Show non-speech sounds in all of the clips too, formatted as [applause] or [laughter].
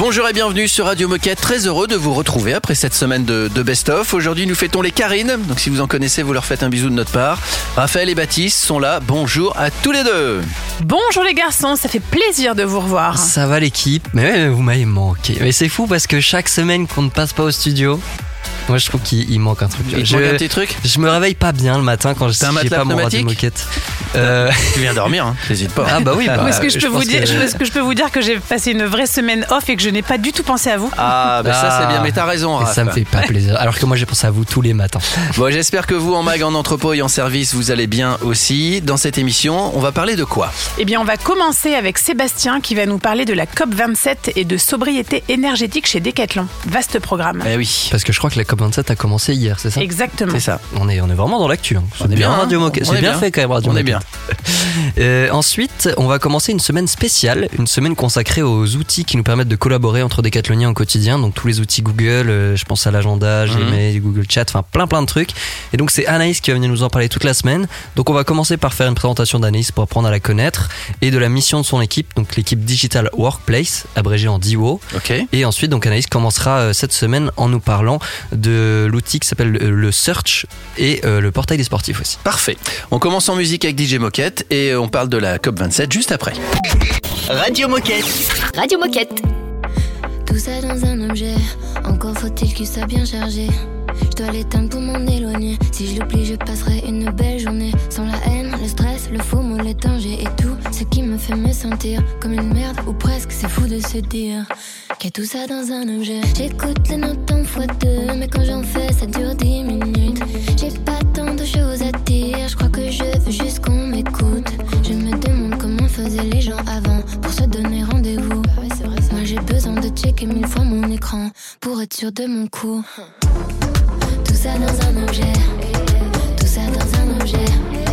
Bonjour et bienvenue sur Radio Moquette. Très heureux de vous retrouver après cette semaine de, de best-of. Aujourd'hui, nous fêtons les Karines. Donc, si vous en connaissez, vous leur faites un bisou de notre part. Raphaël et Baptiste sont là. Bonjour à tous les deux. Bonjour les garçons, ça fait plaisir de vous revoir. Ça va l'équipe? Mais ouais, vous m'avez manqué. Mais c'est fou parce que chaque semaine qu'on ne passe pas au studio, moi je trouve qu'il il manque un truc. Il je, manque un petit truc je me réveille pas bien le matin quand je matelas pas mon radio pneumatique moquette. Euh, [laughs] Tu viens dormir, hein. N'hésite pas. ah bah oui, bah, est-ce que je peux vous dire, que- est-ce que je peux vous dire que j'ai passé une vraie semaine off et que je n'ai pas du tout pensé à vous? Ah, bah ça c'est bien, mais t'as raison, Raph. ça me fait pas plaisir. Alors que moi j'ai pensé à vous tous les matins. Bon, j'espère que vous, en mag, en entrepôt et en service, vous allez bien aussi. Dans cette émission, on va parler de quoi? Eh bien, on va commencer avec Sébastien qui va nous parler de la COP 27 et de sobriété énergétique chez Decathlon. Vaste programme. Eh oui. Parce que je crois que la COP27 a commencé hier, c'est ça? Exactement. C'est ça. on est, on est vraiment dans l'actu. hein. On est bien, hein. Radio Moquette. On est C'est bien bien. fait quand même Radio On est Moquette. [laughs] Euh, ensuite, on va commencer une semaine spéciale, une semaine consacrée aux outils qui nous permettent de collaborer entre décathloniens au quotidien. Donc tous les outils Google, euh, je pense à l'agenda, Gmail, Google Chat, enfin plein plein de trucs. Et donc c'est Anaïs qui va venir nous en parler toute la semaine. Donc on va commencer par faire une présentation d'Anaïs pour apprendre à la connaître et de la mission de son équipe, donc l'équipe Digital Workplace, abrégée en DIWO. Ok. Et ensuite, donc Anaïs commencera euh, cette semaine en nous parlant de l'outil qui s'appelle le, le Search et euh, le portail des sportifs aussi. Parfait. On commence en musique avec DJ Moquette et on parle de la COP27 juste après. Radio Moquette. Radio Moquette. Tout ça dans un objet, encore faut-il qu'il soit bien chargé. Je dois l'éteindre pour m'en éloigner. Si je l'oublie, je passerai une belle journée. Sans la haine, le stress, le faux mot, les dangers et tout ce qui me fait me sentir comme une merde ou presque. C'est fou de se dire y a tout ça dans un objet. J'écoute les notes en fois deux, mais quand j'en fais, ça dure dix minutes. J'ai pas tant de choses à dire, je crois que je veux juste qu'on m'écoute. Je me demande comment faisaient les gens avant pour se donner rendez-vous. Moi j'ai besoin de checker mille fois mon écran pour être sûr de mon coup. Tout ça dans un objet, tout ça dans un objet.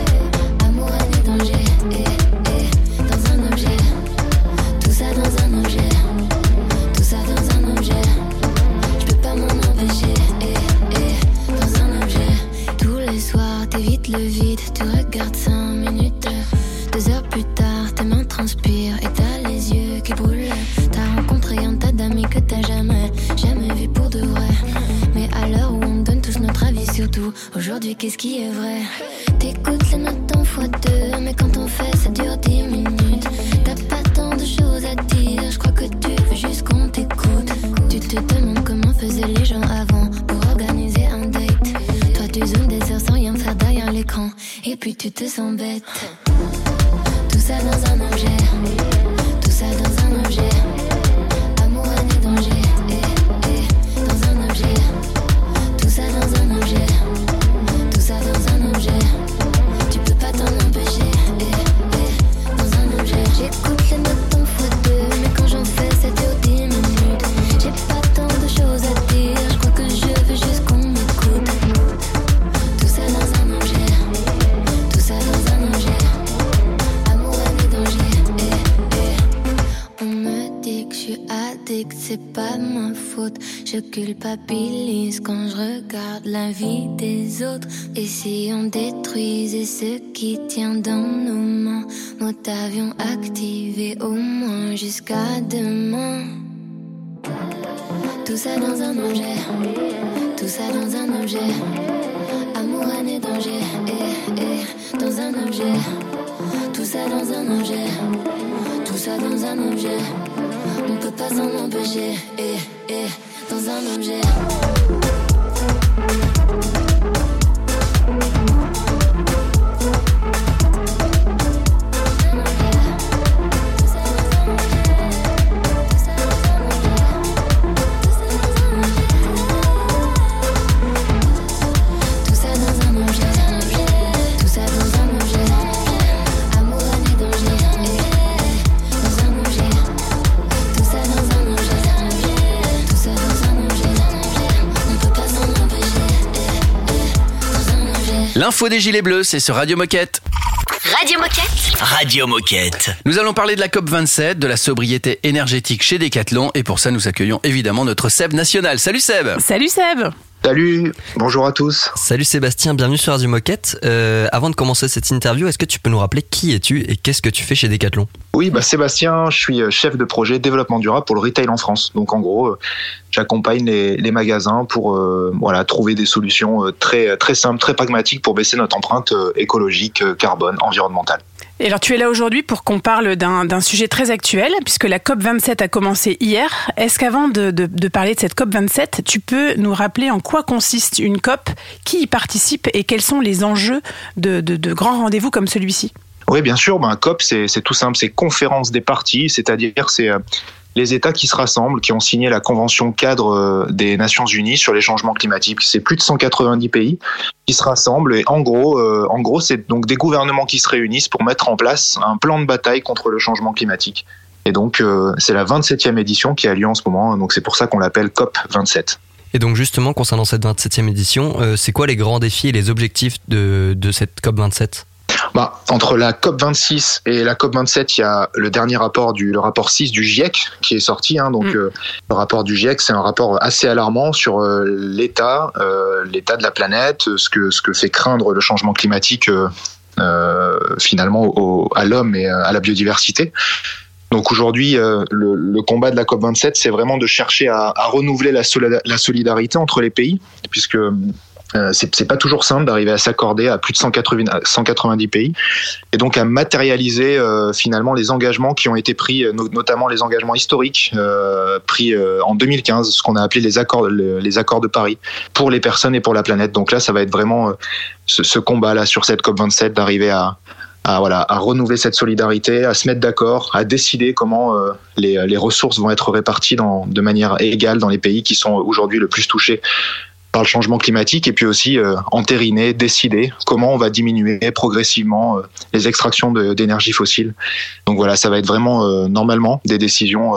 Le vide, tu regardes 5 minutes. Deux heures plus tard, tes mains transpirent et t'as les yeux qui brûlent. T'as rencontré un tas d'amis que t'as jamais, jamais vu pour de vrai. Mais à l'heure où on donne tous notre avis sur tout, aujourd'hui qu'est-ce qui est vrai? T'écoutes les notes en fois deux, mais quand on fait ça dure 10 minutes. T'as pas tant de choses à dire, je crois que tu veux juste qu'on t'écoute. Tu te demandes tu te sens bête. Tout ça dans un objet, tout ça dans un objet. C'est pas ma faute. Je culpabilise quand je regarde la vie des autres. Et si on détruisait ce qui tient dans nos mains, mode avion activé au moins jusqu'à demain. Tout ça dans un objet, tout ça dans un objet. Amour, haine et danger, eh, eh, dans un objet. Tout ça dans un objet, tout ça dans un objet. On peut pas s'en empêcher, eh, eh, dans un objet. L'info des Gilets Bleus, c'est sur Radio Moquette. Radio Moquette. Radio Moquette. Nous allons parler de la COP27, de la sobriété énergétique chez Decathlon et pour ça nous accueillons évidemment notre Seb national. Salut Seb Salut Seb Salut, bonjour à tous. Salut Sébastien, bienvenue sur Radio Moquette. Euh, avant de commencer cette interview, est-ce que tu peux nous rappeler qui es-tu et qu'est-ce que tu fais chez Decathlon? Oui, bah Sébastien, je suis euh, chef de projet développement durable pour le retail en France. Donc en gros, euh, j'accompagne les, les, magasins pour euh, voilà trouver des solutions très très simples, très pragmatiques pour baisser notre empreinte écologique, carbone, environnementale. Et alors tu es là aujourd'hui pour qu'on parle d'un sujet très actuel, puisque la COP27 a commencé hier. Est-ce qu'avant de, parler de cette COP27, tu peux nous rappeler en quoi consiste une COP, qui y participe et quels sont les enjeux de, de grands rendez-vous comme celui-ci? Oui, bien sûr. Ben, COP, c'est tout simple, c'est conférence des parties, c'est-à-dire c'est euh, les États qui se rassemblent, qui ont signé la Convention cadre euh, des Nations Unies sur les changements climatiques. C'est plus de 190 pays qui se rassemblent et en gros, euh, en gros, c'est donc des gouvernements qui se réunissent pour mettre en place un plan de bataille contre le changement climatique. Et donc, euh, c'est la 27e édition qui a lieu en ce moment. Donc, c'est pour ça qu'on l'appelle COP 27. Et donc justement, concernant cette 27e édition, c'est quoi les grands défis et les objectifs de, cette COP 27 bah, entre la COP 26 et la COP 27, il y a le dernier rapport du le rapport 6 du GIEC qui est sorti. Hein, donc mm. euh, le rapport du GIEC, c'est un rapport assez alarmant sur euh, l'état euh, l'état de la planète, ce que ce que fait craindre le changement climatique finalement au, à l'homme et à la biodiversité. Donc aujourd'hui, le, le, combat de la COP 27, c'est vraiment de chercher à, à renouveler la, la, solidarité entre les pays, puisque euh, c'est pas toujours simple d'arriver à s'accorder à plus de 180, 190 pays et donc à matérialiser euh, finalement les engagements qui ont été pris, euh, notamment les engagements historiques euh, pris en 2015, ce qu'on a appelé les accords, les accords de Paris pour les personnes et pour la planète. Donc là, ça va être vraiment ce, ce combat là sur cette COP 27 d'arriver à, à, voilà, à renouveler cette solidarité, à se mettre d'accord, à décider comment les, les, ressources vont être réparties dans, de manière égale dans les pays qui sont aujourd'hui le plus touchés par le changement climatique et puis aussi euh, entériner, décider comment on va diminuer progressivement euh, les extractions d'énergie fossile. Donc voilà, ça va être vraiment euh, normalement des décisions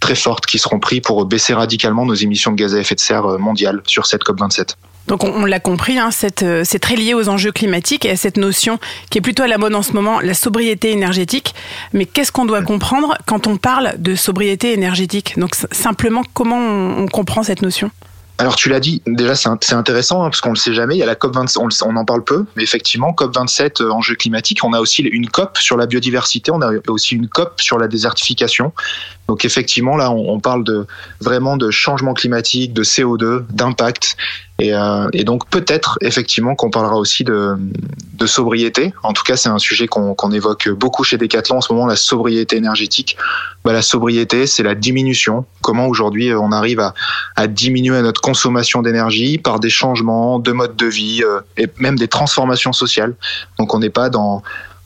très fortes qui seront prises pour baisser radicalement nos émissions de gaz à effet de serre mondiales sur cette COP27. Donc on, l'a compris, hein, c'est très lié aux enjeux climatiques et à cette notion qui est plutôt à la mode en ce moment, la sobriété énergétique. Mais qu'est-ce qu'on doit comprendre quand on parle de sobriété énergétique? Donc simplement, comment on comprend cette notion? Alors tu l'as dit, déjà c'est intéressant hein, parce qu'on le sait jamais. Il y a la COP 27, on, en parle peu, mais effectivement COP 27 euh, enjeux climatiques. On a aussi une COP sur la biodiversité, on a aussi une COP sur la désertification. Donc effectivement là, on, parle de vraiment de changement climatique, de CO2, d'impact. Et, euh, et, donc peut-être effectivement qu'on parlera aussi de, sobriété. En tout cas, c'est un sujet qu'on évoque beaucoup chez Decathlon en ce moment, la sobriété énergétique. Bah, la sobriété, c'est la diminution. Comment aujourd'hui on arrive à, diminuer notre consommation d'énergie par des changements de mode de vie euh, et même des transformations sociales. Donc on n'est pas dans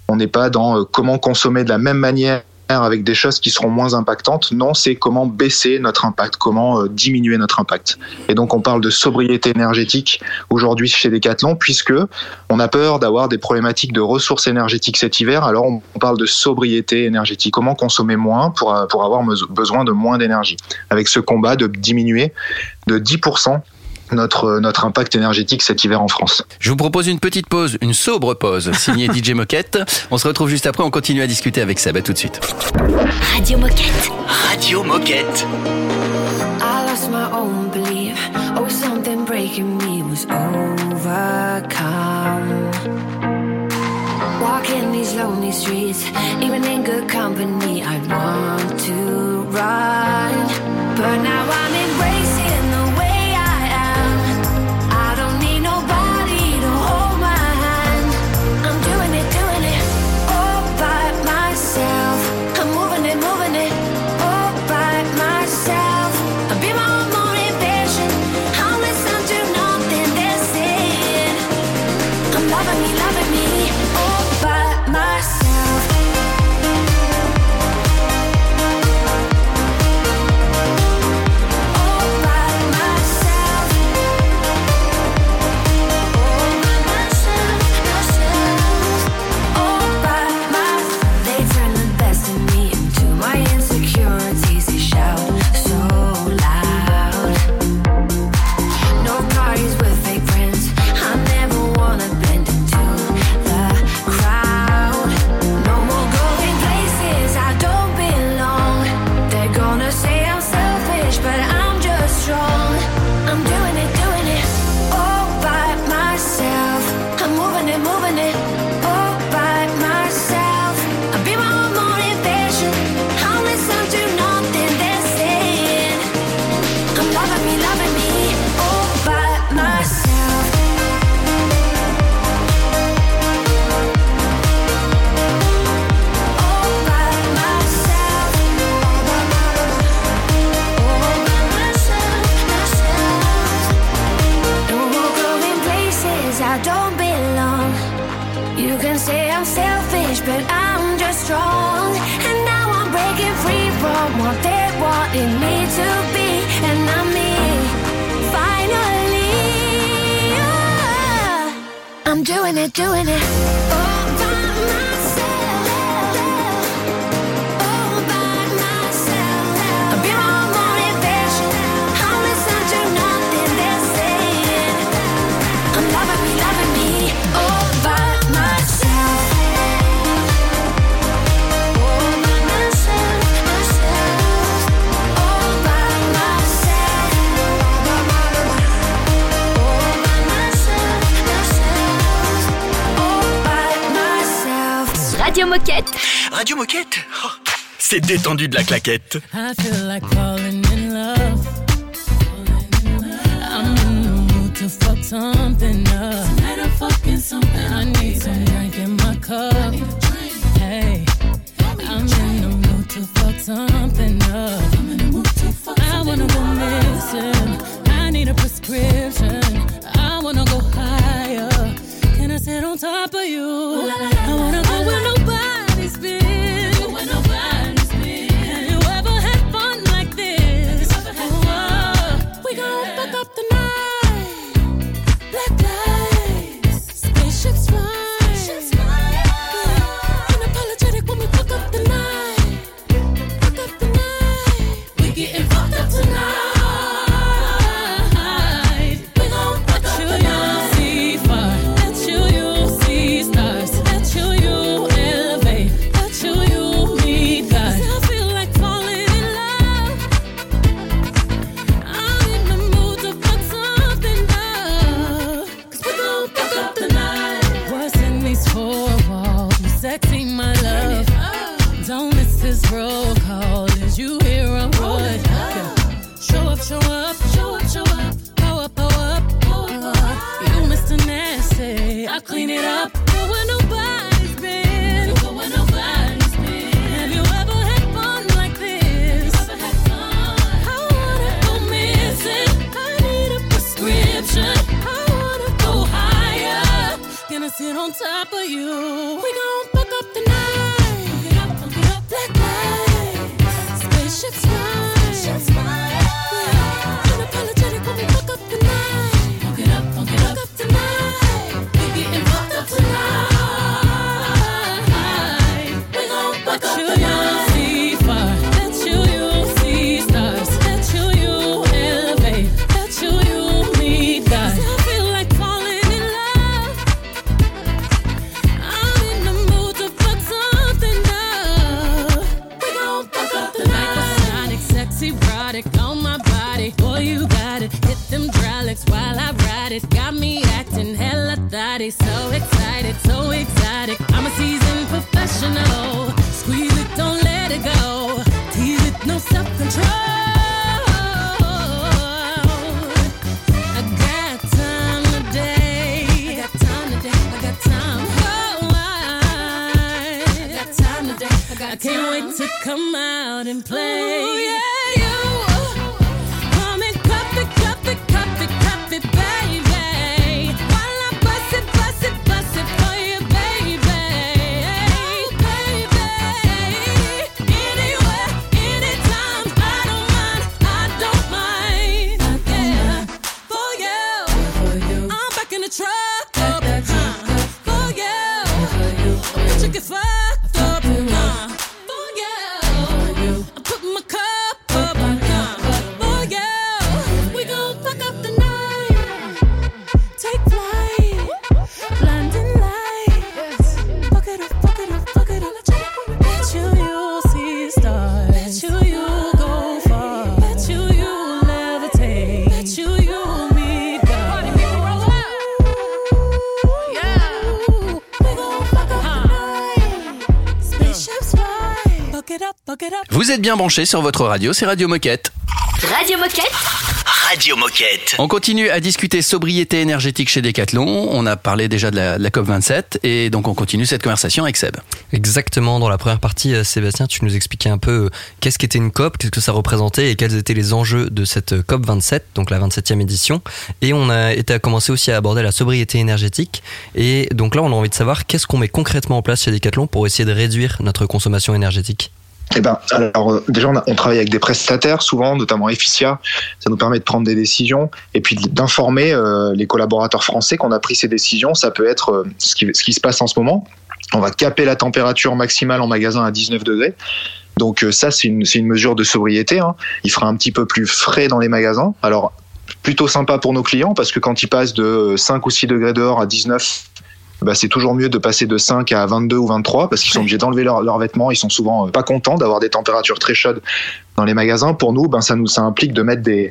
on n'est pas dans euh, comment consommer de la même manière avec des choses qui seront moins impactantes. Non, c'est comment baisser notre impact, comment euh, diminuer notre impact. Et donc on parle de sobriété énergétique aujourd'hui chez Decathlon puisque on a peur d'avoir des problématiques de ressources énergétiques cet hiver. Alors on parle de sobriété énergétique, comment consommer moins pour euh, pour avoir besoin de moins d'énergie? Avec ce combat de diminuer de 10% notre, notre impact énergétique cet hiver en France. Je vous propose une petite pause, une sobre pause, signée DJ Moquette. On se retrouve juste après, on continue à discuter avec Seb. À tout de suite. Radio Moquette. Radio Moquette. I lost my own belief. Oh, something breaking me was overcome. Walking these lonely streets, even in good company, I want to run. But now I'm embracing Moquette. Radio Moquette oh, C'est détendu de la claquette. I feel like falling in love. I'm in the mood to fuck something up. Tonight I'm fucking something. I need some drink in my cup. Hey, I'm in the mood to fuck something up. I'm in the mood to fuck. I wanna go missing. I need a prescription. I wanna go higher. Can I sit on top of you? I wanna go sit on top of you. We gon' fuck up the night. Fuck it up, fuck it up black nice. Spaceships. Vous êtes bien branchés sur votre radio, c'est Radio Moquette. Radio Moquette. Radio Moquette. On continue à discuter sobriété énergétique chez Decathlon. On a parlé déjà de la, de la COP27 et donc on continue cette conversation avec Seb. Exactement, dans la première partie, euh, Sébastien, tu nous expliquais un peu euh, qu'est-ce qu'était une COP, qu'est-ce que ça représentait et quels étaient les enjeux de cette euh, COP 27, donc la 27e édition. Et on a été à commencer aussi à aborder la sobriété énergétique. Et donc là, on a envie de savoir qu'est-ce qu'on met concrètement en place chez Decathlon pour essayer de réduire notre consommation énergétique. Eh ben, alors euh, déjà, on, travaille avec des prestataires, souvent, notamment Efficia. Ça nous permet de prendre des décisions et puis d'informer euh, les collaborateurs français qu'on a pris ces décisions. Ça peut être euh, ce, qui, se passe en ce moment. On va caper la température maximale en magasin à 19 degrés. Donc ça, c'est une, c'est une mesure de sobriété. hein. Il fera un petit peu plus frais dans les magasins. Alors, plutôt sympa pour nos clients parce que quand ils passent de 5 ou 6 degrés dehors à 19, bah, c'est toujours mieux de passer de 5 à 22 ou 23 parce qu'ils sont obligés d'enlever leurs leurs vêtements. Ils sont souvent euh, pas contents d'avoir des températures très chaudes dans les magasins. Pour nous, ben, ça nous ça implique de mettre des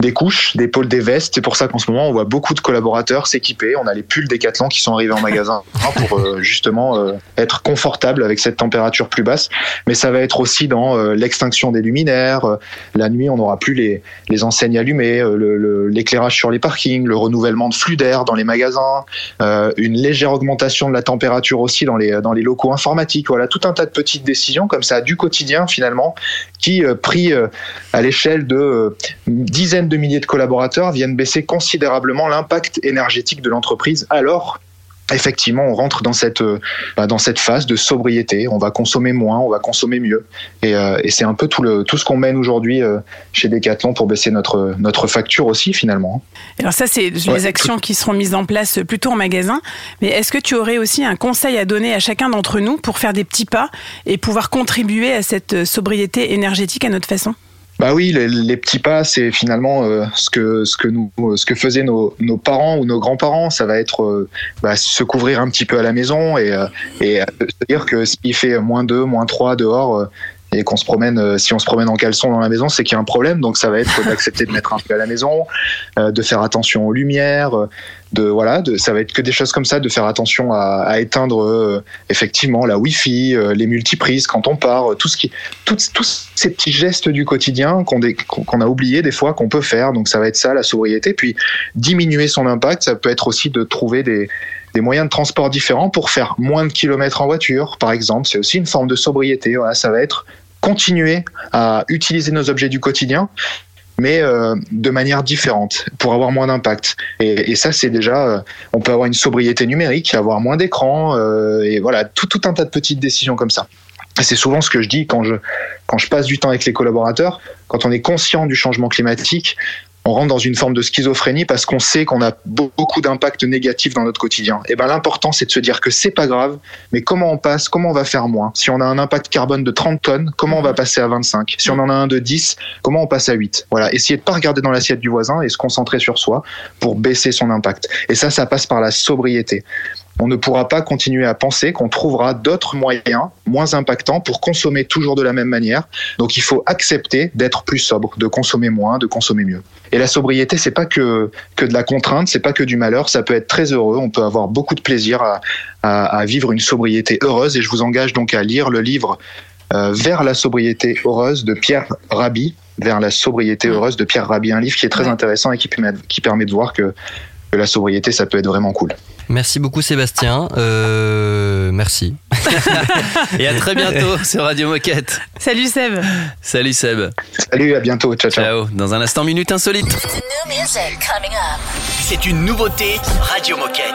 des couches, des pôles, des vestes. C'est pour ça qu'en ce moment, on voit beaucoup de collaborateurs s'équiper. On a les pulls Décathlon qui sont arrivés en magasin [laughs] pour euh, justement euh, être confortable avec cette température plus basse. Mais ça va être aussi dans euh, l'extinction des luminaires. La nuit, on n'aura plus les, les enseignes allumées, l'éclairage sur les parkings, le renouvellement de flux d'air dans les magasins, une légère augmentation de la température aussi dans les, dans les locaux informatiques. Voilà, tout un tas de petites décisions comme ça du quotidien finalement qui, pris à l'échelle de dizaines de milliers de collaborateurs, viennent baisser considérablement l'impact énergétique de l'entreprise. Alors, effectivement, on rentre dans cette, euh, bah, dans cette phase de sobriété. On va consommer moins, on va consommer mieux. Et, euh, et c'est un peu tout, le, tout ce qu'on mène aujourd'hui euh, chez Decathlon pour baisser notre, notre facture aussi, finalement. Alors ça, c'est les Ouais, actions qui seront mises en place plutôt en magasin. Mais est-ce que tu aurais aussi un conseil à donner à chacun d'entre nous pour faire des petits pas et pouvoir contribuer à cette sobriété énergétique à notre façon? Bah oui, les, petits pas, c'est finalement euh, ce que ce que nous, euh, ce que faisaient nos, parents ou nos grands-parents. Ça va être euh, bah, se couvrir un petit peu à la maison et et se dire que s'il fait moins 2, moins 3 dehors et qu'on se promène, euh, si on se promène en caleçon dans la maison, c'est qu'il y a un problème. Donc ça va être d'accepter de mettre un peu à la maison, euh, de faire attention aux lumières, euh, de voilà, de, ça va être que des choses comme ça, de faire attention à, à éteindre effectivement la Wi-Fi, les multiprises quand on part, tout ce qui, tous, ces petits gestes du quotidien qu'on qu'on a oublié des fois qu'on peut faire. Donc ça va être ça la sobriété. Puis diminuer son impact, ça peut être aussi de trouver des des moyens de transport différents pour faire moins de kilomètres en voiture, par exemple. C'est aussi une forme de sobriété. Voilà, ça va être continuer à utiliser nos objets du quotidien, mais euh, de manière différente pour avoir moins d'impact. Et, ça, c'est déjà, euh, on peut avoir une sobriété numérique, avoir moins d'écran, euh, et voilà, tout, tout un tas de petites décisions comme ça. C'est souvent ce que je dis quand je, quand je passe du temps avec les collaborateurs, quand on est conscient du changement climatique, on rentre dans une forme de schizophrénie parce qu'on sait qu'on a beaucoup d'impacts négatifs dans notre quotidien. Et ben l'important c'est de se dire que c'est pas grave, mais comment on passe, comment on va faire moins? Si on a un impact carbone de 30 tonnes, comment on va passer à 25 Si on en a un de 10, comment on passe à 8 Voilà, essayer de pas regarder dans l'assiette du voisin et se concentrer sur soi pour baisser son impact. Et ça ça passe par la sobriété. On ne pourra pas continuer à penser qu'on trouvera d'autres moyens moins impactants pour consommer toujours de la même manière. Donc il faut accepter d'être plus sobre, de consommer moins, de consommer mieux. Et la sobriété, c'est pas que que de la contrainte, c'est pas que du malheur. Ça peut être très heureux. On peut avoir beaucoup de plaisir à, à, à vivre une sobriété heureuse. Et je vous engage donc à lire le livre euh, Vers la sobriété heureuse de Pierre Rabhi. Vers la sobriété heureuse de Pierre Rabhi, un livre qui est très intéressant et qui permet, qui permet de voir que, que la sobriété, ça peut être vraiment cool. Merci beaucoup Sébastien. Euh, merci. [laughs] Et à très bientôt sur Radio Moquette. Salut Seb Salut Seb. Salut, à bientôt. Ciao, ciao. Ciao. Dans un instant, minute insolite. C'est une nouveauté Radio Moquette.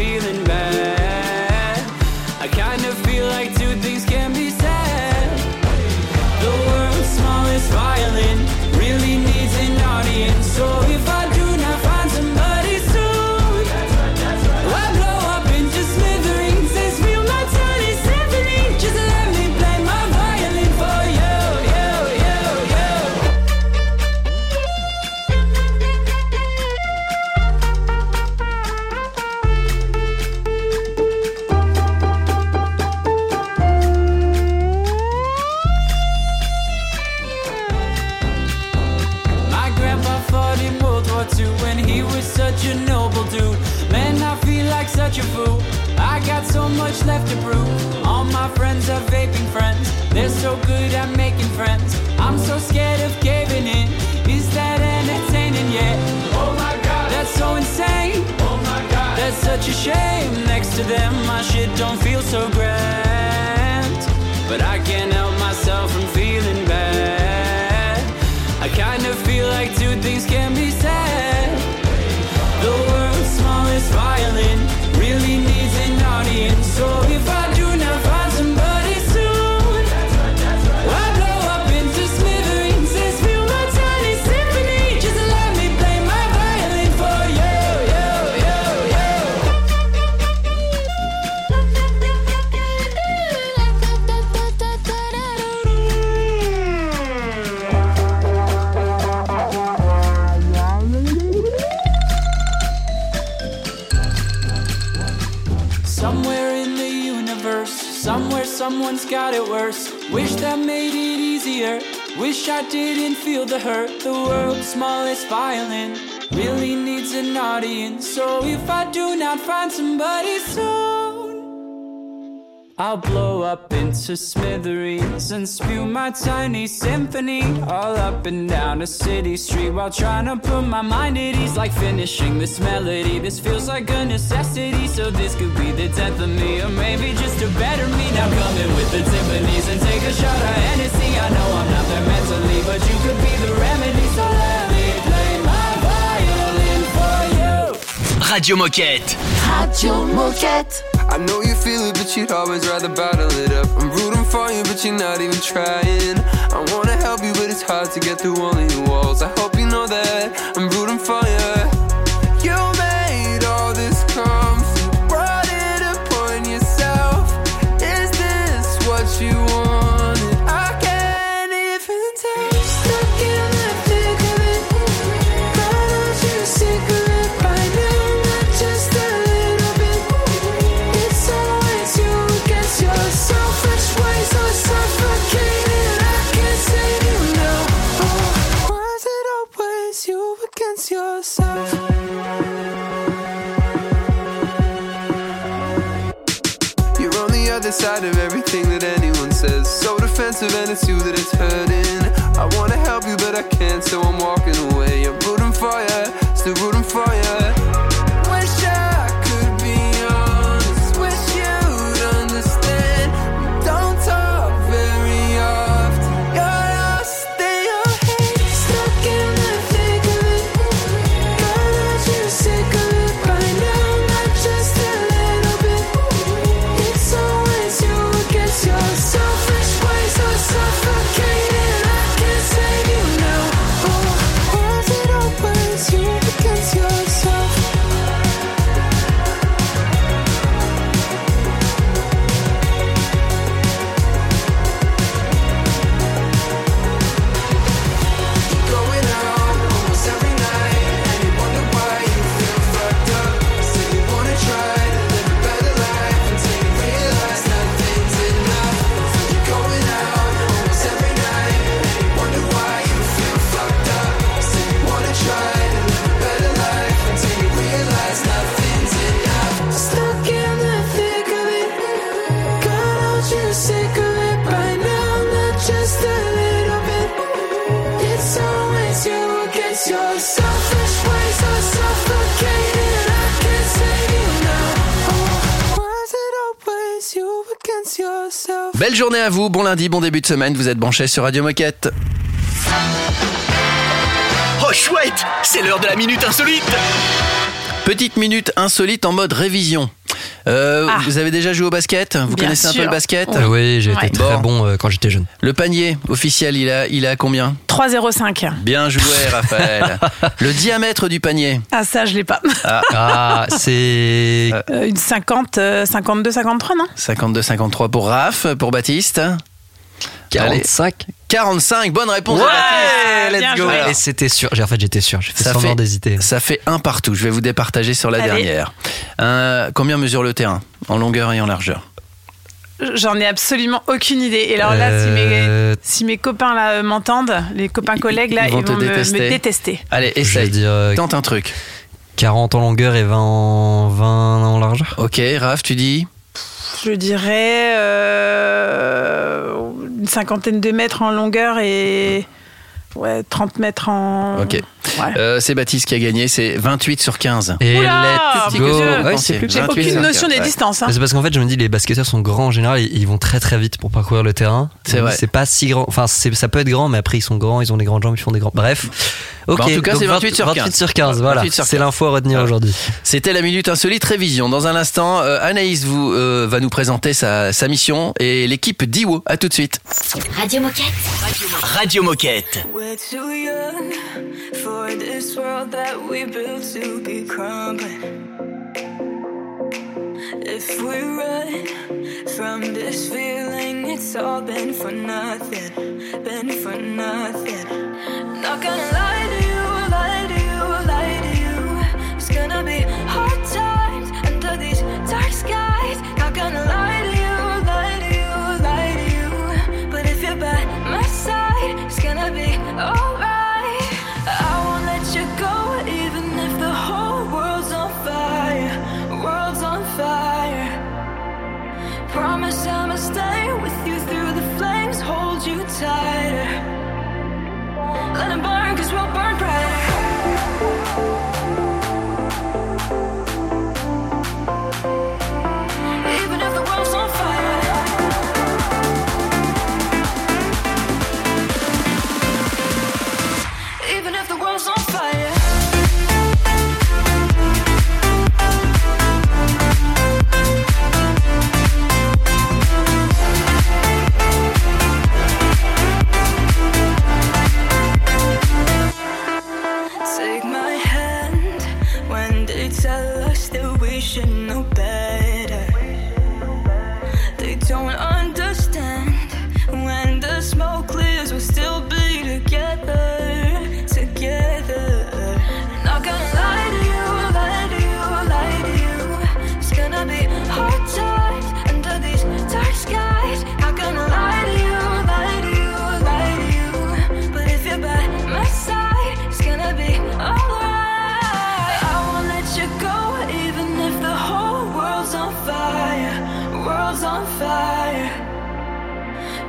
to prove. All my friends are vaping friends. They're so good at making friends. I'm so scared of caving in. Is that entertaining yet? Oh my god, that's so insane. Oh my god, that's such a shame. Next to them, my shit don't feel so grand. Wish I didn't feel the hurt. The world's smallest violin really needs an audience. So if I do not find somebody soon, I'll blow up into smithereens and spew my tiny symphony all up and down a city street while trying to put my mind at ease. Like finishing this melody, this feels like a necessity. So this could be the death of me, or maybe just a better me. Now come in with the timpanis and take a shot of Hennessy. I know I'm mentally, but you could be the remedy. So let me play my violin for you. Radio Moquette. Radio Moquette. I know you feel it, but you'd always rather bottle it up. I'm rooting for you, but you're not even trying. I wanna help you, but it's hard to get through all of your walls. I hope you know that I'm rooting for you. You defensive, and it's you that it's hurting. I wanna help you, but I can't, so I'm walking away. I'm rooting for you, still rooting for you. Belle journée à vous, bon lundi, bon début de semaine, vous êtes branchés sur Radio Moquette. Oh chouette, c'est l'heure de la minute insolite. Petite minute insolite en mode révision. Euh, Ah. Vous avez déjà joué au basket Vous Bien connaissez un peu le basket Oui. Oui, j'ai Ouais. été très Bon. bon euh, quand j'étais jeune. Le panier officiel, il a, il a combien 3,05. Bien joué, Raphaël. [laughs] le diamètre du panier Ah, ça, je l'ai pas. Ah, c'est. Euh, une 50, euh, 52, 53, non? 52-53 pour Raph, pour Baptiste. 45 45, bonne réponse Ouais. Bien let's go. joué. Et c'était sûr. J'ai- En fait, j'étais sûr. J'ai fait Ça semblant d'hésiter. Ça fait un partout. Je vais vous départager sur la Allez. dernière. Euh, combien mesure le terrain En longueur et en largeur? J'en ai absolument aucune idée. Et alors là, si, Euh, mes, si mes copains là euh, m'entendent, les copains collègues là, ils ils vont te me, me détester. détester. Allez, Je vais essaye. dire euh, Tente un truc. 40 en longueur et 20 en, 20 en largeur. Ok, Raph, tu dis? Je dirais euh, une cinquantaine de mètres en longueur et ouais, 30 mètres en. Ok. Ouais. Euh, c'est Baptiste qui a gagné, c'est 28 sur 15. Et Oula, let's go. Dieu. Ouais, c'est plus J'ai 28 aucune notion 15, des ouais. distances. hein. C'est parce qu'en fait, je me dis, les basketteurs sont grands en général, ils vont très très vite pour parcourir le terrain. C'est vrai. C'est pas si grand. Enfin, ça peut être grand, mais après, ils sont grands, ils ont des grandes jambes, ils font des grands. Bref. Ok. Bah, en tout cas, c'est 28 sur 15. 28 sur 15, voilà. 28 sur C'est 15. l'info à retenir Voilà. aujourd'hui. C'était la minute insolite révision. Dans un instant, euh, Anaïs vous euh, va nous présenter sa, sa mission et l'équipe d'Iwo. À tout de suite. Radio Moquette. Radio Moquette. We're too young for this world that we built to be crumbling. If we run from this feeling, it's all been for nothing, been for nothing. Not gonna lie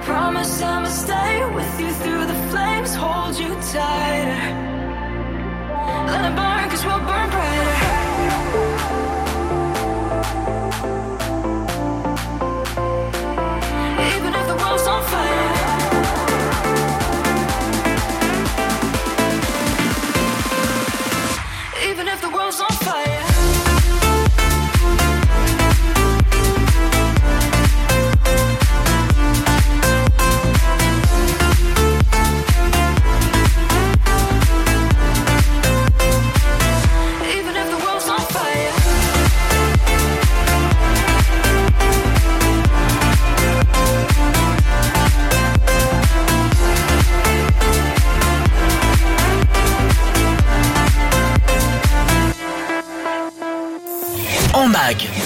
Promise I'ma stay with you through the flames, hold you tighter. Let it burn, cause we'll burn brighter.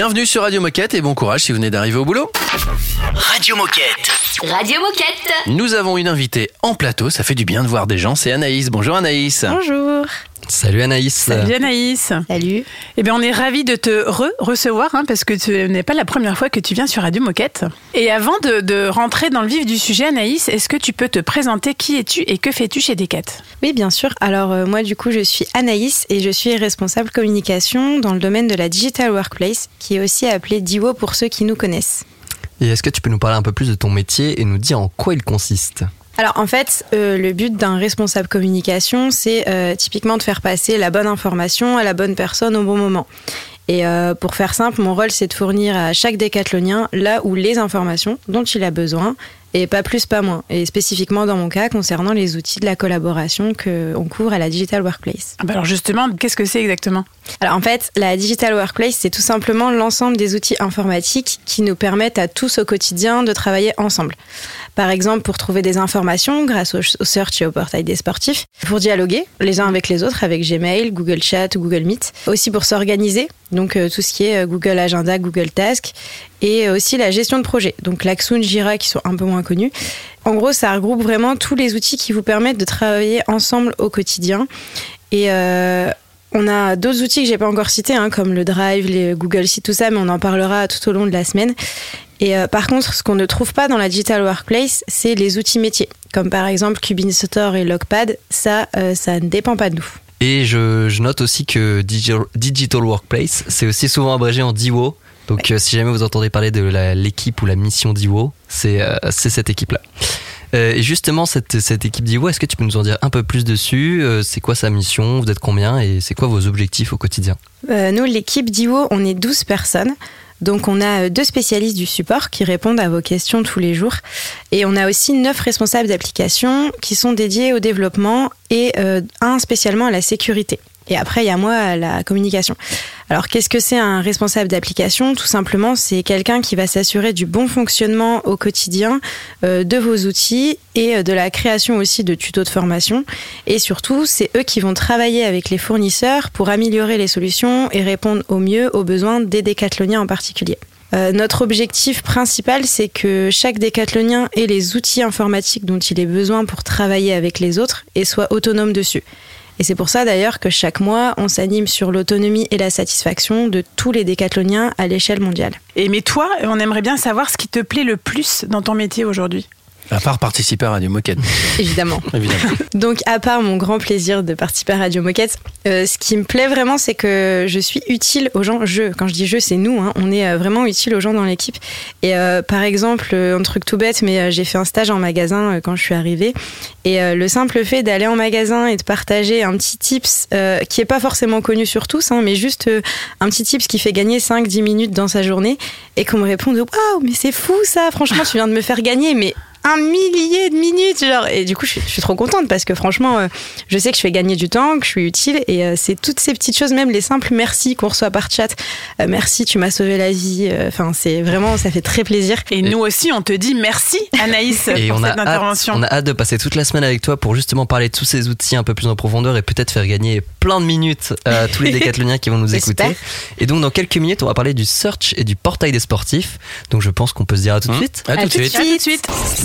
Bienvenue sur Radio Moquette et bon courage si vous venez d'arriver au boulot. Radio Moquette. Radio Moquette. Nous avons une invitée en plateau, ça fait du bien de voir des gens, c'est Anaïs. Bonjour Anaïs. Bonjour. Salut Anaïs. Salut Anaïs. Salut. Eh bien, on est ravis de te re-recevoir hein, parce que ce n'est pas la première fois que tu viens sur Radio Moquette. Et avant de, de rentrer dans le vif du sujet, Anaïs, est-ce que tu peux te présenter Qui es-tu et que fais-tu chez Decat? Oui, bien sûr. Alors euh, moi, du coup, je suis Anaïs et je suis responsable communication dans le domaine de la Digital Workplace, qui est aussi appelée DIWO pour ceux qui nous connaissent. Et est-ce que tu peux nous parler un peu plus de ton métier et nous dire en quoi il consiste? Alors en fait, euh, le but d'un responsable communication, c'est euh, typiquement de faire passer la bonne information à la bonne personne au bon moment. Et euh, pour faire simple, mon rôle, c'est de fournir à chaque décathlonien là où les informations dont il a besoin, et pas plus, pas moins. Et spécifiquement dans mon cas, concernant les outils de la collaboration qu'on couvre à la Digital Workplace. Ah bah Alors justement, qu'est-ce que c'est exactement? Alors en fait, la Digital Workplace, c'est tout simplement l'ensemble des outils informatiques qui nous permettent à tous au quotidien de travailler ensemble. Par exemple, pour trouver des informations grâce au, search et au portail des sportifs, pour dialoguer les uns avec les autres avec Gmail, Google Chat Google Meet, aussi pour s'organiser, donc euh, tout ce qui est euh, Google Agenda, Google Task, et euh, aussi la gestion de projet, donc Laxoon, Jira qui sont un peu moins connus. En gros, ça regroupe vraiment tous les outils qui vous permettent de travailler ensemble au quotidien. Et euh, on a d'autres outils que j'ai pas encore cités, hein, comme le Drive, les Google Sheets, tout ça, mais on en parlera tout au long de la semaine. Et euh, par contre, ce qu'on ne trouve pas dans la Digital Workplace, c'est les outils métiers, comme par exemple Cubinsutor et Logpad. Ça, euh, ça ne dépend pas de nous. Et je, je note aussi que Digital, Digital Workplace, c'est aussi souvent abrégé en DIWO. Donc euh, si jamais vous entendez parler de l'équipe ou la mission DIWO, c'est c'est cette équipe-là. Euh, et justement, cette, cette équipe d'IWO, est-ce que tu peux nous en dire un peu plus dessus? Euh, C'est quoi sa mission? Vous êtes combien? Et c'est quoi vos objectifs au quotidien? Euh, nous, l'équipe d'IWO, on est 12 personnes. Donc, on a deux spécialistes du support qui répondent à vos questions tous les jours. Et on a aussi neuf responsables d'application qui sont dédiés au développement et un spécialement à la sécurité. Et après, il y a moi la communication. Alors, qu'est-ce que c'est un responsable d'application? Tout simplement, c'est quelqu'un qui va s'assurer du bon fonctionnement au quotidien euh, de vos outils et euh, de la création aussi de tutos de formation. Et surtout, c'est eux qui vont travailler avec les fournisseurs pour améliorer les solutions et répondre au mieux aux besoins des décathloniens en particulier. Euh, notre objectif principal, c'est que chaque décathlonien ait les outils informatiques dont il ait besoin pour travailler avec les autres et soit autonome dessus. Et c'est pour ça d'ailleurs que chaque mois, on s'anime sur l'autonomie et la satisfaction de tous les décathloniens à l'échelle mondiale. Et mais toi, on aimerait bien savoir ce qui te plaît le plus dans ton métier aujourd'hui? À part participer à Radio Moquette, [laughs] Évidemment. évidemment. Donc, à part mon grand plaisir de participer à Radio Moquette, euh, ce qui me plaît vraiment, c'est que je suis utile aux gens. Je, quand je dis je, c'est nous. hein, on est euh, vraiment utile aux gens dans l'équipe. Et euh, par exemple, un truc tout bête, mais j'ai fait un stage en magasin quand je suis arrivée. Et euh, le simple fait d'aller en magasin et de partager un petit tips qui est pas forcément connu sur tous, hein, mais juste un petit tips qui fait gagner 5-10 minutes dans sa journée et qu'on me réponde Waouh, mais c'est fou ça, franchement, tu viens de me faire gagner. Mais un millier de minutes genre et du coup je suis, je suis trop contente parce que franchement euh, je sais que je fais gagner du temps que je suis utile et euh, c'est toutes ces petites choses même les simples merci qu'on reçoit par chat Euh, merci tu m'as sauvé la vie Euh, enfin c'est vraiment ça fait très plaisir Et nous aussi, on te dit merci Anaïs [laughs] Et pour on a, cette hâte, intervention. on a hâte de passer toute la semaine avec toi pour justement parler de tous ces outils un peu plus en profondeur et peut-être faire gagner plein de minutes à tous les [laughs] décathloniens qui vont nous écouter. Et donc dans quelques minutes, on va parler du search et du portail des sportifs. Donc je pense qu'on peut se dire à tout de suite. À tout de suite. À tout de suite.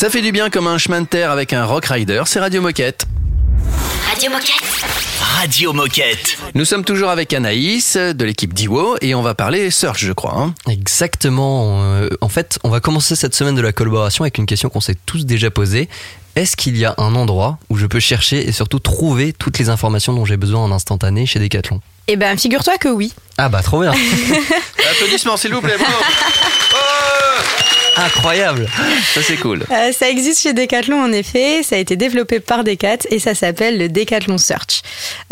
Ça fait du bien comme un chemin de terre avec un Rock Rider, c'est Radio Moquette. Radio Moquette. Radio Moquette. Nous sommes toujours avec Anaïs de l'équipe d'Iwo et on va parler search, je crois. hein. Exactement. Euh, en fait, on va commencer cette semaine de la collaboration avec une question qu'on s'est tous déjà posée. Est-ce qu'il y a un endroit où je peux chercher et surtout trouver toutes les informations dont j'ai besoin en instantané chez Decathlon? Eh ben, figure-toi que oui. Ah bah trop bien. [laughs] [laughs] Applaudissements s'il vous plaît. bravo. [laughs] Incroyable. Ça c'est cool. Euh, ça existe chez Decathlon en effet, ça a été développé par Decat et ça s'appelle le Decathlon Search.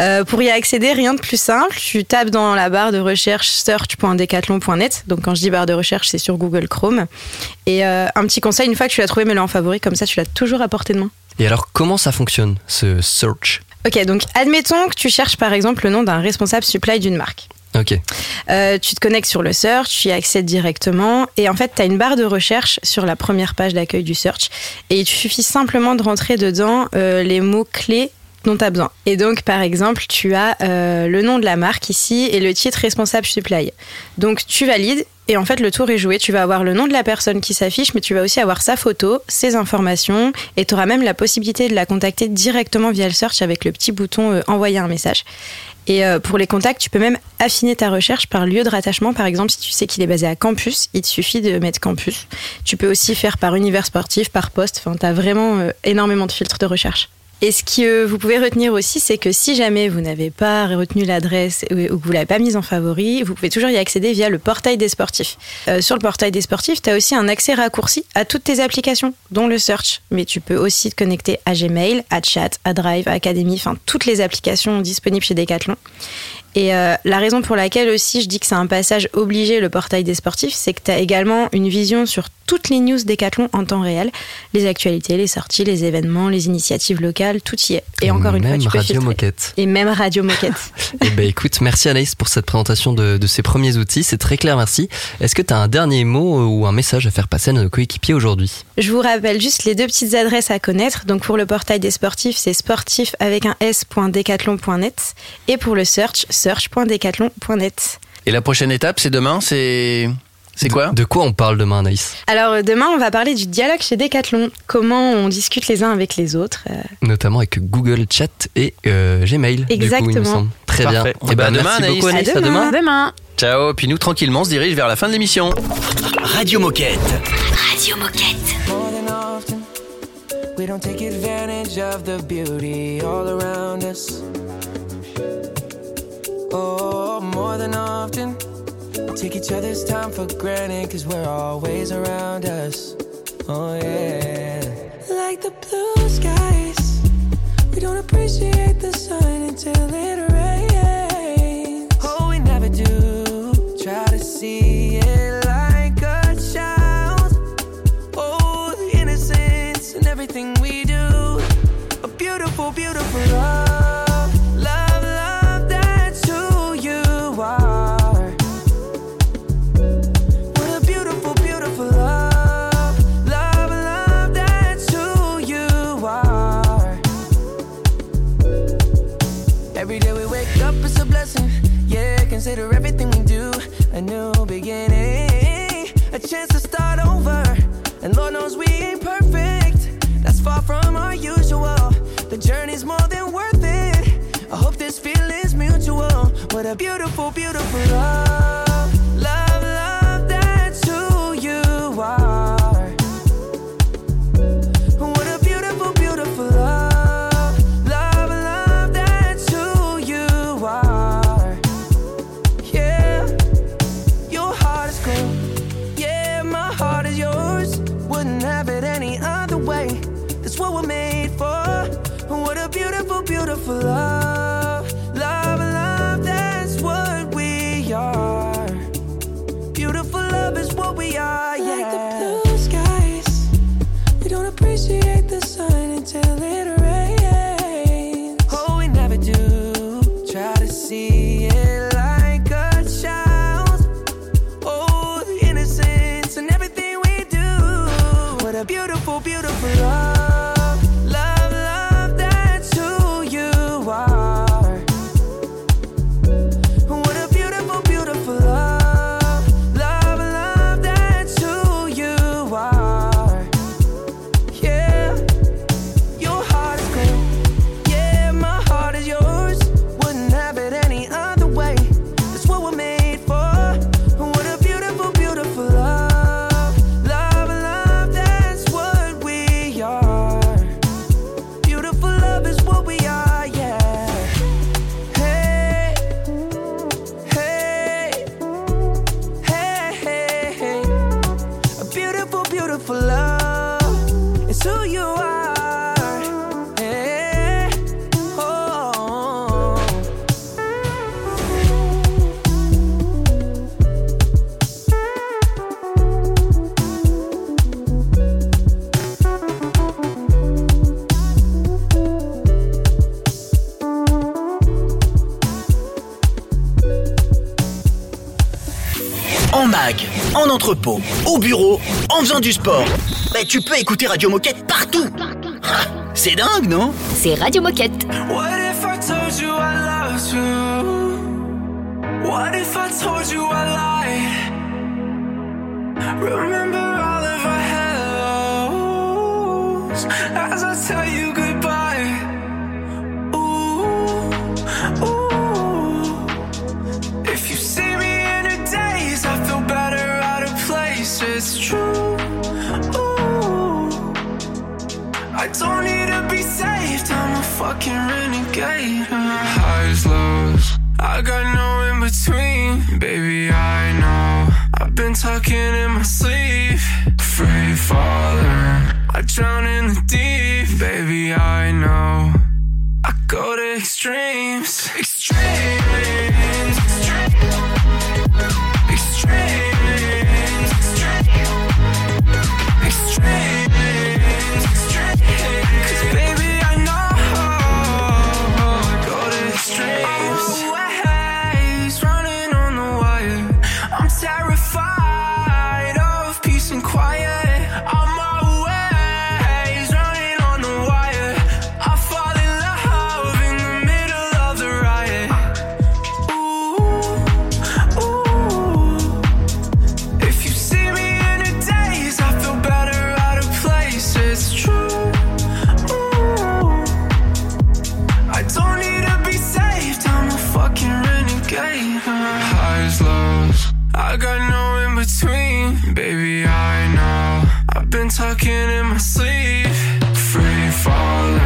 Euh, pour y accéder, rien de plus simple, tu tapes dans la barre de recherche search.decathlon.net. Donc quand je dis barre de recherche, c'est sur Google Chrome. Et euh, un petit conseil, une fois que tu l'as trouvé, mets-le en favori, comme ça tu l'as toujours à portée de main. Et alors comment ça fonctionne ce search? Ok, donc admettons que tu cherches par exemple le nom d'un responsable supply d'une marque. Ok. Euh, tu te connectes sur le search, tu y accèdes directement et en fait tu as une barre de recherche sur la première page d'accueil du search et il suffit simplement de rentrer dedans euh, les mots clés dont tu as besoin. Et donc par exemple tu as euh, le nom de la marque ici et le titre responsable supply. Donc tu valides Et en fait, le tour est joué. Tu vas avoir le nom de la personne qui s'affiche, mais tu vas aussi avoir sa photo, ses informations, et tu auras même la possibilité de la contacter directement via le search avec le petit bouton envoyer un message. Et euh, pour les contacts, tu peux même affiner ta recherche par lieu de rattachement. Par exemple, si tu sais qu'il est basé à campus, il te suffit de mettre campus. Tu peux aussi faire par univers sportif, par poste. Enfin, tu as vraiment euh, énormément de filtres de recherche. Et ce que vous pouvez retenir aussi, c'est que si jamais vous n'avez pas retenu l'adresse ou ou que vous l'avez pas mise en favori, vous pouvez toujours y accéder via le portail des sportifs. Euh, sur le portail des sportifs, tu as aussi un accès raccourci à toutes tes applications, dont le search. Mais tu peux aussi te connecter à Gmail, à Chat, à Drive, à Academy, enfin toutes les applications disponibles chez Decathlon. Et euh, la raison pour laquelle aussi je dis que c'est un passage obligé le portail des sportifs, c'est que tu as également une vision sur toutes les news Decathlon en temps réel, les actualités, les sorties, les événements, les initiatives locales, tout y est. Et encore une fois, tu peux Radio filtrer. Moquette. Et même Radio Moquette. [laughs] Eh ben écoute, merci Anaïs pour cette présentation de, de ces premiers outils, c'est très clair, merci. Est-ce que tu as un dernier mot euh, ou un message à faire passer à nos coéquipiers aujourd'hui? Je vous rappelle juste les deux petites adresses à connaître. Donc pour le portail des sportifs, c'est sportif avec un s.decathlon.net et pour le search, search.decathlon.net. Et la prochaine étape, c'est demain, c'est. C'est quoi? De quoi on parle demain Anaïs? Alors euh, demain, on va parler du dialogue chez Decathlon. Comment on discute les uns avec les autres. euh, Notamment avec Google Chat et euh, Gmail. du coup, il me Exactement. semble. Très Parfait. bien. Eh ben, à demain, merci Anaïs. beaucoup Anaïs, À à demain. demain. Ciao, puis nous tranquillement on se dirige vers la fin de l'émission. Radio Moquette. Radio Moquette. Oh, more than often, we take each other's time for granted because we're always around us. Oh, yeah. Like the blue skies, we don't appreciate the sun until it rains. Oh, we never do. Try to see it like a child. Oh, the innocence and everything we do. A beautiful, beautiful. Love, And Lord knows we ain't perfect. That's far from our usual. The journey's more than worth it. I hope this feeling's mutual. What a beautiful, beautiful love. En entrepôt, au bureau, en faisant du sport. Bah, tu peux écouter Radio Moquette partout. Ah, C'est dingue, non? C'est Radio Moquette. What if I told you I loved you? What if I told you I lied? Remember all of our hellos as I tell you It's true. Ooh. I don't need to be saved. I'm a fucking renegade. Highs, lows. I got no in between. Baby, I know. I've been talking in my sleep. Free falling. I drown in the deep. Baby, I know. I go to extremes. Extremes. Got no in between. Baby, I know. I've been talking in my sleep. Free falling.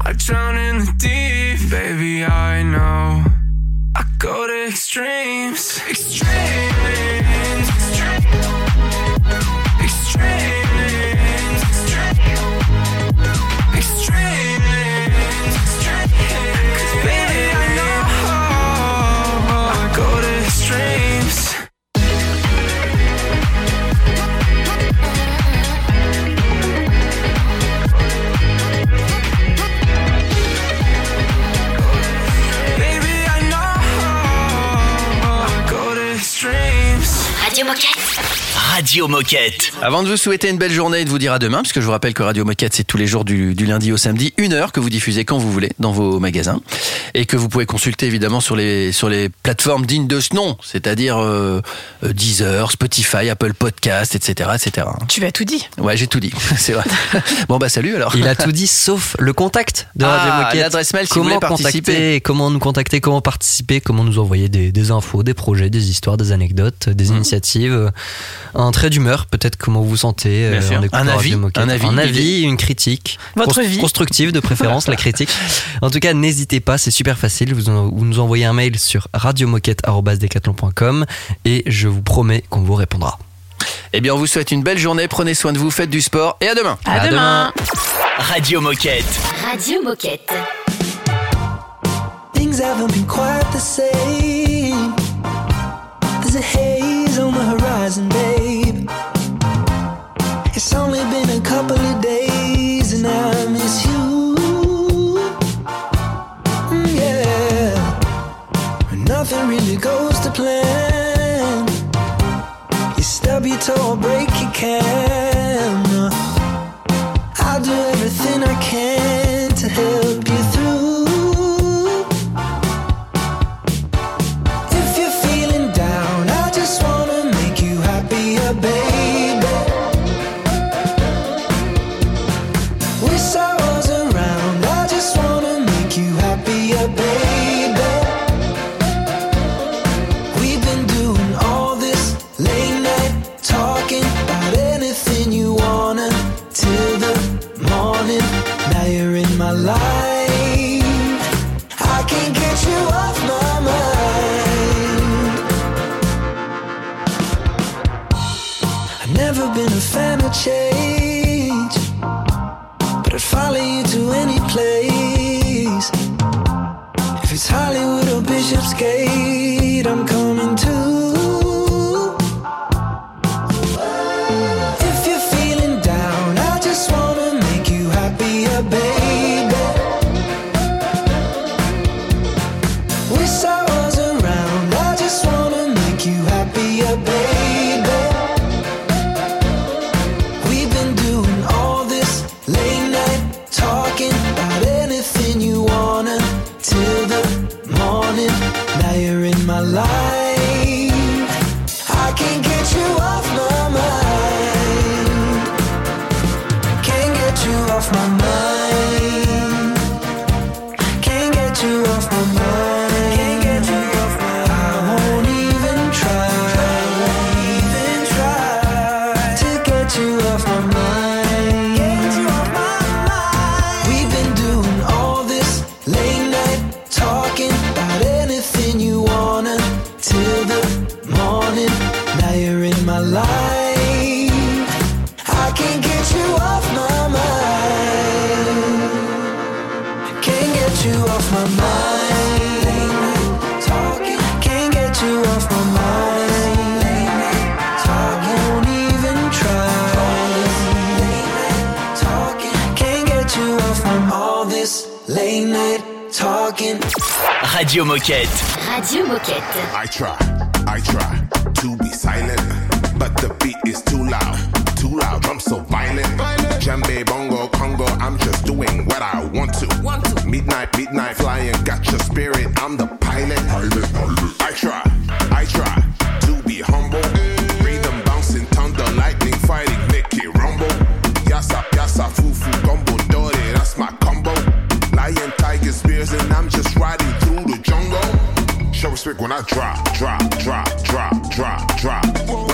I drown in the deep. Baby, I know. I go to extremes. Extremes. Extremes. muchachos. Radio Moquette. Avant de vous souhaiter une belle journée et de vous dire à demain, parce que je vous rappelle que Radio Moquette, c'est tous les jours du, du lundi au samedi, une heure que vous diffusez quand vous voulez dans vos magasins et que vous pouvez consulter évidemment sur les, sur les plateformes dignes de ce nom, c'est-à-dire euh, euh, Deezer, Spotify, Apple Podcast, etc. etc. Tu vas tout dit. Ouais, j'ai tout dit, [laughs] c'est vrai. [laughs] bon, bah salut alors. Il a tout dit sauf le contact de Ah, Radio Moquette. l'adresse mail si vous comment voulez participer. contacter, comment nous contacter, comment participer, comment nous envoyer des, des infos, des projets, des histoires, des anecdotes, des Mhm. initiatives, euh, un trait d'humeur, peut-être comment vous vous sentez, euh, sûr. en écoutant Un avis, Moquette. un avis, un une avis, une critique, Votre vie. constructive de préférence, la critique. [laughs] En tout cas, n'hésitez pas, c'est super facile. Vous, en- vous nous envoyez un mail sur radiomoquette@decathlon.com et je vous promets qu'on vous répondra. Eh bien, on vous souhaite une belle journée, prenez soin de vous, faites du sport et à demain. À, À demain. Radio Moquette. Radio Moquette. Things haven't been quite the same. There's a haze on the horizon, babe. It's only been a couple of Radio Moquette. Radio Moquette. I try, I try to be silent, but the beat is too loud, too loud. I'm so violent. violent. Jambe, bongo, congo. I'm just doing what I want to. Want to. Midnight, midnight flying. Got your spirit. I'm the pilot. pilot, pilot. I try, I try When I drop, drop, drop, drop, drop, drop.